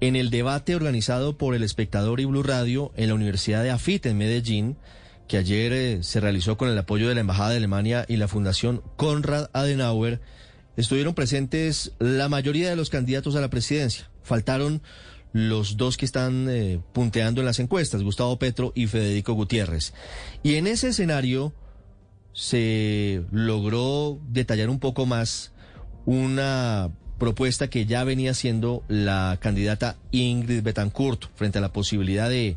en el debate organizado por El Espectador y Blue Radio en la Universidad de Afit en Medellín, que ayer eh, se realizó con el apoyo de la Embajada de Alemania y la Fundación Konrad Adenauer, estuvieron presentes la mayoría de los candidatos a la presidencia. Faltaron los dos que están eh, punteando en las encuestas, Gustavo Petro y Federico Gutiérrez. Y en ese escenario se logró detallar un poco más una propuesta que ya venía siendo la candidata Ingrid Betancourt frente a la posibilidad de,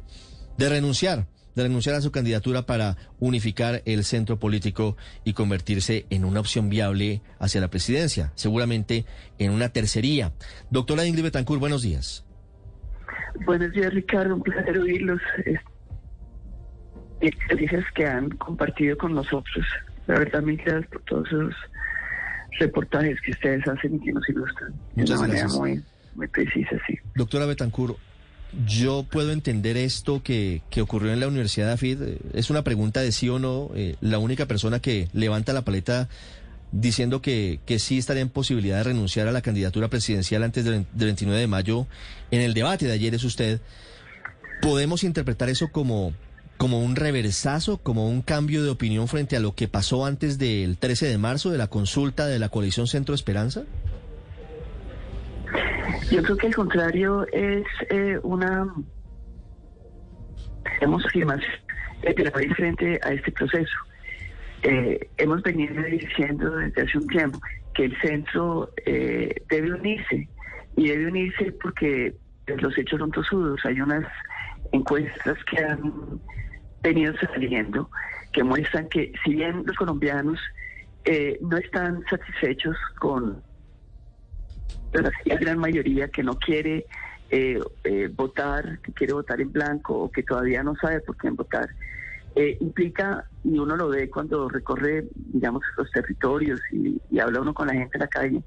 de renunciar, de renunciar a su candidatura para unificar el centro político y convertirse en una opción viable hacia la presidencia, seguramente en una tercería. Doctora Ingrid Betancourt, buenos días. Buenos días, Ricardo. Un placer oírlos. Experiencias que han compartido con nosotros. La verdad, mil gracias por todos esos reportajes que ustedes hacen y que nos ilustran de una manera muy, muy precisa, sí. Doctora Betancur, yo puedo entender esto que, que, ocurrió en la Universidad de AFID. Es una pregunta de sí o no. Eh, la única persona que levanta la paleta diciendo que, que sí estaría en posibilidad de renunciar a la candidatura presidencial antes del, del 29 de mayo en el debate de ayer es usted. ¿Podemos interpretar eso como como un reversazo, como un cambio de opinión frente a lo que pasó antes del 13 de marzo de la consulta de la coalición Centro Esperanza? Yo creo que al contrario es eh, una hemos firmado eh, frente a este proceso. Eh, hemos venido diciendo desde hace un tiempo que el centro eh, debe unirse y debe unirse porque los hechos son tosudos. Hay unas encuestas que han venido saliendo que muestran que si bien los colombianos eh, no están satisfechos con la gran mayoría que no quiere eh, eh, votar, que quiere votar en blanco o que todavía no sabe por quién votar, implica, y uno lo ve cuando recorre, digamos, los territorios y, y, habla uno con la gente en la calle,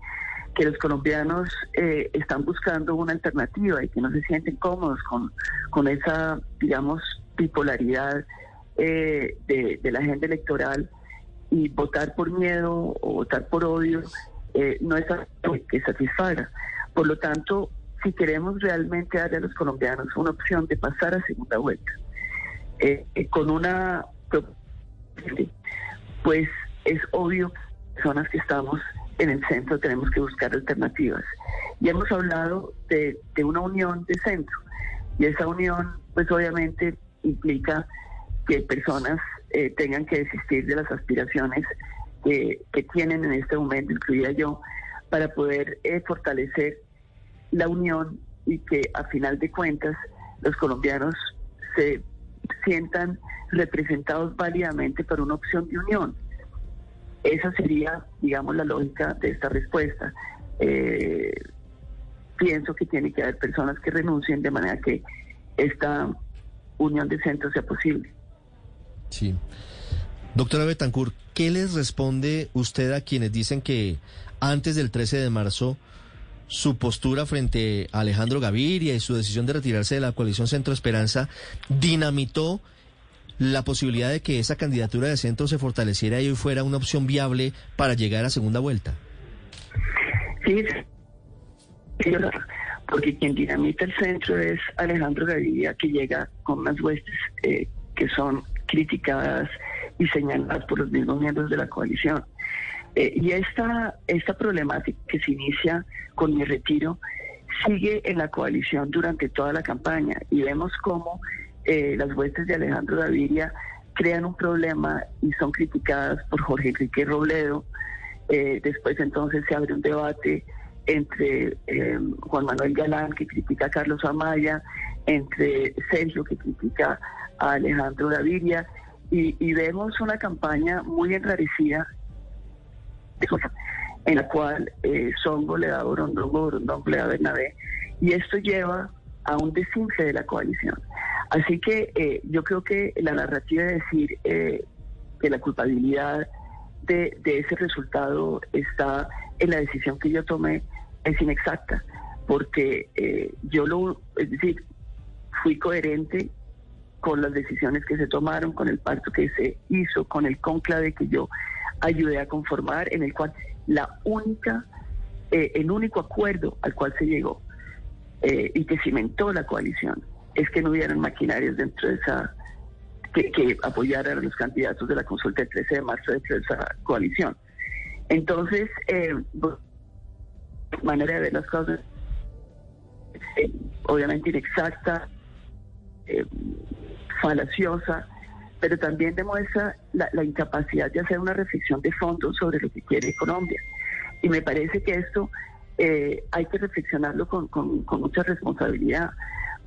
que los colombianos están buscando una alternativa y que no se sienten cómodos con, con esa, digamos, bipolaridad eh, de, la agenda electoral y votar por miedo o votar por odio eh, no es algo que satisfaga. Por lo tanto, si queremos realmente darle a los colombianos una opción de pasar a segunda vuelta, eh, con una pues es obvio personas que estamos en el centro tenemos que buscar alternativas. Y hemos hablado de, de una unión de centro. Y esa unión, pues obviamente implica que personas eh, tengan que desistir de las aspiraciones que tienen en este momento, incluida yo, para poder eh, fortalecer la unión y que a final de cuentas los colombianos se sientan representados válidamente por una opción de unión. Esa sería, digamos, la lógica de esta respuesta. Eh, pienso que tiene que haber personas que renuncien de manera que esta unión de centros sea posible. Sí. Doctora Betancourt, ¿qué les responde usted a quienes dicen que antes del 13 de marzo su postura frente a Alejandro Gaviria y su decisión de retirarse de la coalición Centro Esperanza dinamitó la posibilidad de que esa candidatura de centro se fortaleciera y hoy fuera una opción viable para llegar a segunda vuelta? Sí, porque quien dinamita el centro es Alejandro Gaviria, que llega con unas huestes eh, que son criticadas y señaladas por los mismos miembros de la coalición. Eh, y esta, esta problemática que se inicia con mi retiro sigue en la coalición durante toda la campaña y vemos cómo eh, las huestes de Alejandro Gaviria crean un problema y son criticadas por Jorge Enrique Robledo. Eh, después entonces se abre un debate entre Juan Manuel Galán, que critica a Carlos Amaya, entre Sergio, que critica a Alejandro Gaviria, y, vemos una campaña muy enrarecida en la cual eh, Songo le da Borondongo, Borondongo le da Bernabé, y esto lleva a un desinfle de la coalición. Así que eh, yo creo que la narrativa de decir eh, que la culpabilidad de, de, ese resultado está en la decisión que yo tomé es inexacta, porque eh, yo lo, es decir, fui coherente con las decisiones que se tomaron, con el pacto que se hizo, con el conclave que yo ayudé a conformar, en el cual la única, eh, el único acuerdo al cual se llegó eh, y que cimentó la coalición es que no hubieran maquinarias dentro de esa, que, apoyaran a los candidatos de la consulta del 13 de marzo de esa coalición. Entonces, eh, manera de ver las cosas, eh, obviamente inexacta, eh, falaciosa, pero también demuestra la, incapacidad de hacer una reflexión de fondo sobre lo que quiere Colombia. Y me parece que esto eh, hay que reflexionarlo con, mucha responsabilidad,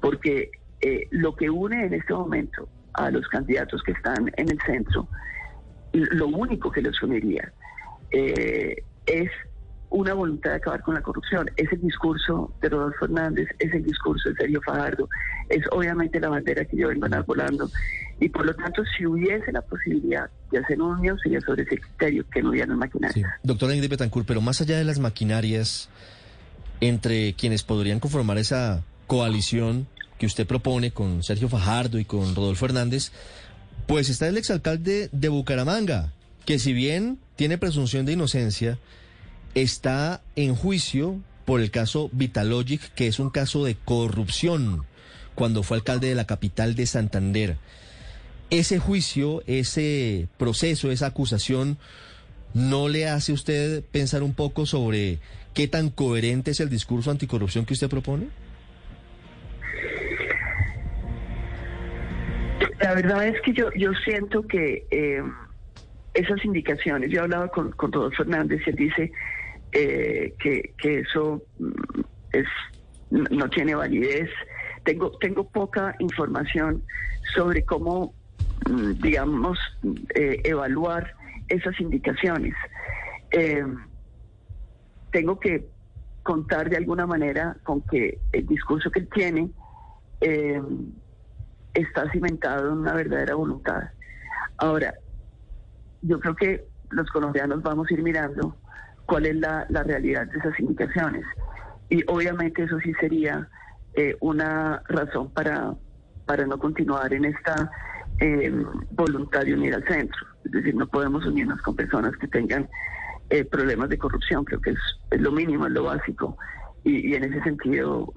porque eh, lo que une en este momento a los candidatos que están en el centro, lo único que los uniría eh, es una voluntad de acabar con la corrupción. Es el discurso de Rodolfo Hernández, es el discurso de Sergio Fajardo, es obviamente la bandera que yo vengo volando. Y por lo tanto, si hubiese la posibilidad de hacer un unión, sería sobre ese criterio que no hubieran maquinarias. Doctora Ingrid Betancourt, pero más allá de las maquinarias, entre quienes podrían conformar esa coalición que usted propone con Sergio Fajardo y con Rodolfo Hernández, pues está el exalcalde de Bucaramanga, que si bien tiene presunción de inocencia, está en juicio por el caso Vitalogic, que es un caso de corrupción, cuando fue alcalde de la capital de Santander. Ese juicio, ese proceso, esa acusación, ¿no le hace usted pensar un poco sobre qué tan coherente es el discurso anticorrupción que usted propone? La verdad es que yo, yo siento que eh, esas indicaciones, yo he hablado con, con Rodolfo Fernández y él dice, eh, que, eso mm, es, no tiene validez. Tengo, tengo poca información sobre cómo, mm, digamos, eh, evaluar esas indicaciones. Tengo que contar de alguna manera con que el discurso que él tiene está cimentado en una verdadera voluntad. Ahora, yo creo que los colombianos vamos a ir mirando cuál es la, realidad de esas indicaciones. Y obviamente eso sí sería eh, una razón para, para no continuar en esta eh, voluntad de unir al centro. Es decir, no podemos unirnos con personas que tengan eh, problemas de corrupción, creo que es, lo mínimo, es lo básico. Y, y en ese sentido,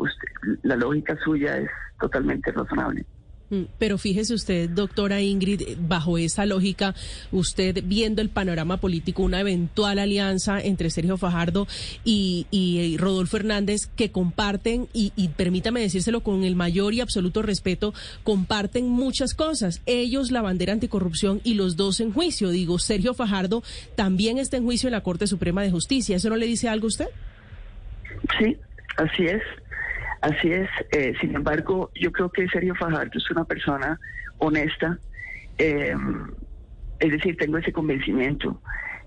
la lógica suya es totalmente razonable. Mm, pero fíjese usted, doctora Ingrid, bajo esa lógica, usted viendo el panorama político, una eventual alianza entre Sergio Fajardo y, Rodolfo Hernández, que comparten, y, y, permítame decírselo con el mayor y absoluto respeto, comparten muchas cosas. Ellos la bandera anticorrupción y los dos en juicio. Digo, Sergio Fajardo también está en juicio en la Corte Suprema de Justicia. ¿Eso no le dice algo a usted? Sí, así es. Así es, eh, sin embargo, yo creo que Sergio Fajardo es una persona honesta, em, es decir, tengo ese convencimiento.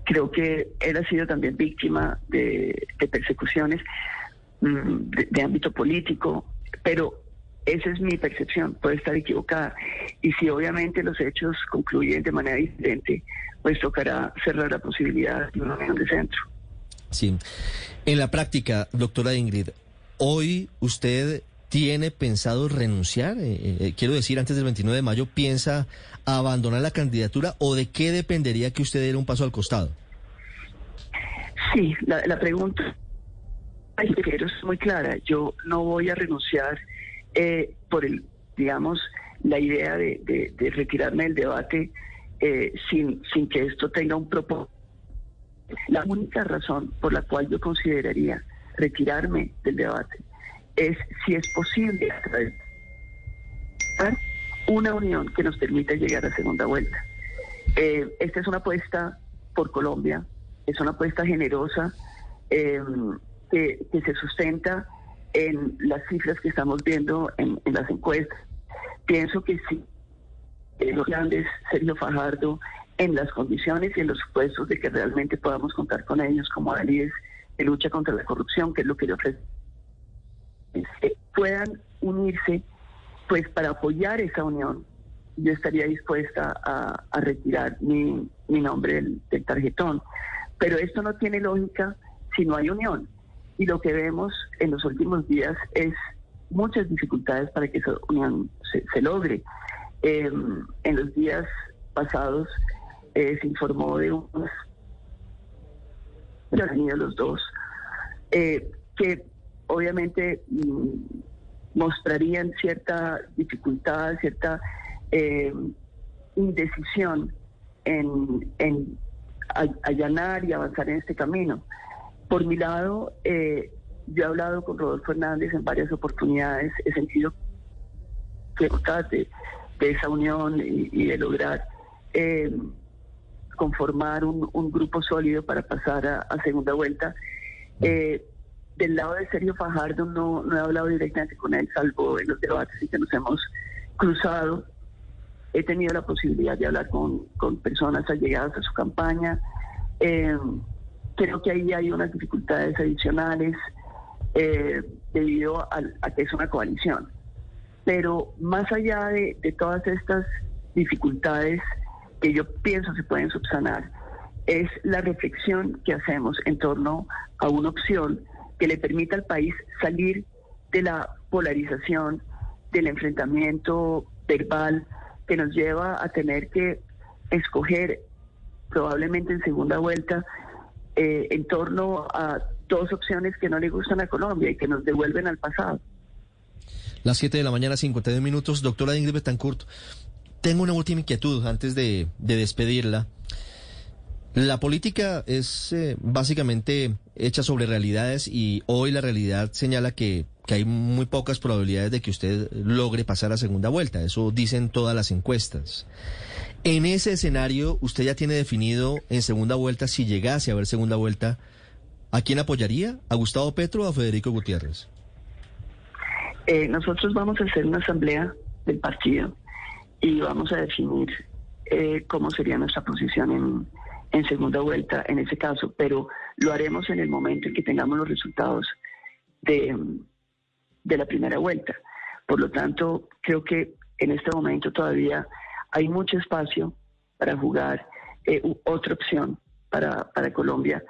Creo que él ha sido también víctima de, persecuciones mm, de, ámbito político, pero esa es mi percepción, puede estar equivocada. Y si obviamente los hechos concluyen de manera diferente, pues tocará cerrar la posibilidad de una unión de centro. Sí. En la práctica, doctora Ingrid, Hoy usted tiene pensado renunciar, eh, eh, eh, quiero decir, antes del 29 de mayo, ¿piensa abandonar la candidatura o de qué dependería que usted diera un paso al costado? Sí, la, pregunta es muy clara. Yo no voy a renunciar por el, digamos, la idea de, retirarme del debate sin, sin que esto tenga un propósito. La única razón por la cual yo consideraría retirarme del debate es si es posible una unión que nos permita llegar a segunda vuelta. Eh, esta es una apuesta por Colombia, es una apuesta generosa em, que, se sustenta en las cifras que estamos viendo en, las encuestas. Pienso que sí, eh, los grandes, Sergio Fajardo, en las condiciones y en los supuestos de que realmente podamos contar con ellos como alíes de lucha contra la corrupción, que es lo que yo ofrezco, puedan unirse, pues para apoyar esa unión, yo estaría dispuesta a, retirar mi, nombre del, tarjetón. Pero esto no tiene lógica si no hay unión. Y lo que vemos en los últimos días es muchas dificultades para que esa unión se, logre. Em, en los días pasados eh, se informó de unos han los dos, eh, que obviamente mm, mostrarían cierta dificultad, cierta eh, indecisión en, allanar y avanzar en este camino. Por mi lado, eh, yo he hablado con Rodolfo Hernández en varias oportunidades, he sentido que de, de esa unión y, de lograr conformar un, grupo sólido para pasar a, segunda vuelta. Eh, del lado de Sergio Fajardo no, no he hablado directamente con él, salvo en los debates y que nos hemos cruzado. He tenido la posibilidad de hablar con, con personas allegadas a su campaña. Eh, creo que ahí hay unas dificultades adicionales eh, debido a, que es una coalición. Pero más allá de, de todas estas dificultades que yo pienso se pueden subsanar, es la reflexión que hacemos en torno a una opción que le permita al país salir de la polarización, del enfrentamiento verbal que nos lleva a tener que escoger probablemente en segunda vuelta eh, en torno a dos opciones que no le gustan a Colombia y que nos devuelven al pasado. Las 7 de la mañana, 52 minutos. Doctora Ingrid Betancourt, tengo una última inquietud antes de, despedirla. La política es eh, básicamente hecha sobre realidades y hoy la realidad señala que, que, hay muy pocas probabilidades de que usted logre pasar a segunda vuelta. Eso dicen todas las encuestas. En ese escenario, usted ya tiene definido en segunda vuelta, si llegase a haber segunda vuelta, ¿a quién apoyaría? ¿A Gustavo Petro o a Federico Gutiérrez? Eh, nosotros vamos a hacer una asamblea del partido y vamos a definir eh, cómo sería nuestra posición en, en segunda vuelta en ese caso, pero lo haremos en el momento en que tengamos los resultados de, de la primera vuelta. Por lo tanto, creo que en este momento todavía hay mucho espacio para jugar eh, otra opción para, para Colombia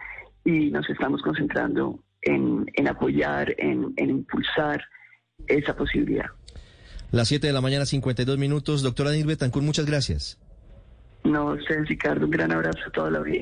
y nos estamos concentrando en, en apoyar, en, en impulsar esa posibilidad. Las 7 de la mañana, 52 minutos. Doctora Nilbe Tancur, muchas gracias. No, usted, Ricardo, un gran abrazo a toda la vida.